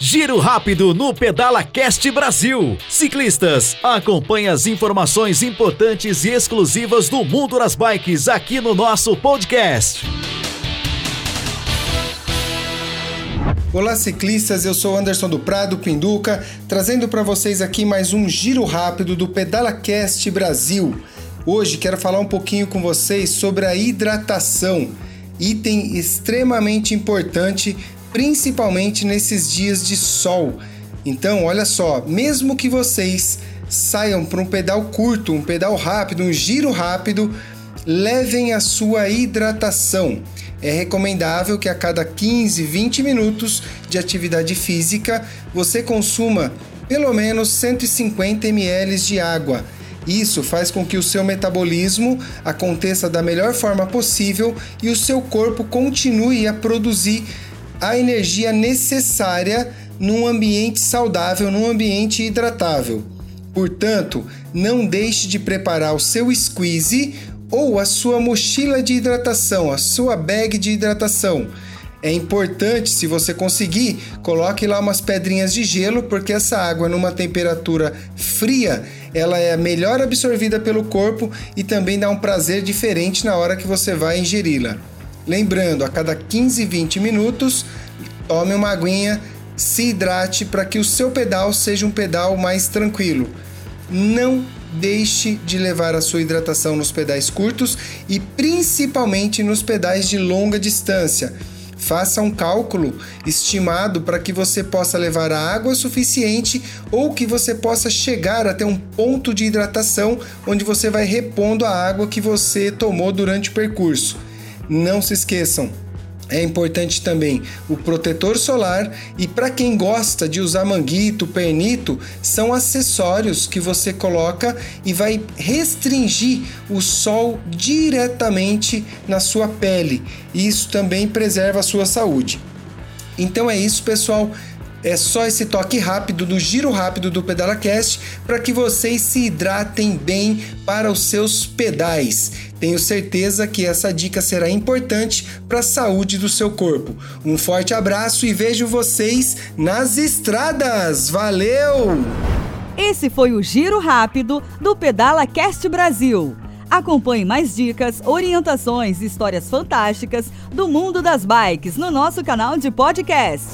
Giro rápido no Pedala Cast Brasil. Ciclistas, acompanhe as informações importantes e exclusivas do mundo das bikes aqui no nosso podcast. Olá ciclistas, eu sou Anderson do Prado Pinduca, trazendo para vocês aqui mais um giro rápido do Pedala Cast Brasil. Hoje quero falar um pouquinho com vocês sobre a hidratação, item extremamente importante principalmente nesses dias de sol. Então, olha só, mesmo que vocês saiam para um pedal curto, um pedal rápido, um giro rápido, levem a sua hidratação. É recomendável que a cada 15, 20 minutos de atividade física você consuma pelo menos 150 ml de água. Isso faz com que o seu metabolismo aconteça da melhor forma possível e o seu corpo continue a produzir a energia necessária num ambiente saudável, num ambiente hidratável. Portanto, não deixe de preparar o seu squeeze ou a sua mochila de hidratação, a sua bag de hidratação. É importante, se você conseguir, coloque lá umas pedrinhas de gelo, porque essa água numa temperatura fria, ela é melhor absorvida pelo corpo e também dá um prazer diferente na hora que você vai ingeri-la. Lembrando, a cada 15, 20 minutos, tome uma aguinha, se hidrate para que o seu pedal seja um pedal mais tranquilo. Não deixe de levar a sua hidratação nos pedais curtos e principalmente nos pedais de longa distância. Faça um cálculo estimado para que você possa levar a água suficiente ou que você possa chegar até um ponto de hidratação onde você vai repondo a água que você tomou durante o percurso. Não se esqueçam, é importante também o protetor solar e para quem gosta de usar manguito, pernito, são acessórios que você coloca e vai restringir o sol diretamente na sua pele. Isso também preserva a sua saúde. Então é isso, pessoal. É só esse toque rápido do giro rápido do PedalaCast para que vocês se hidratem bem para os seus pedais. Tenho certeza que essa dica será importante para a saúde do seu corpo. Um forte abraço e vejo vocês nas estradas. Valeu! Esse foi o giro rápido do PedalaCast Brasil. Acompanhe mais dicas, orientações e histórias fantásticas do mundo das bikes no nosso canal de podcast.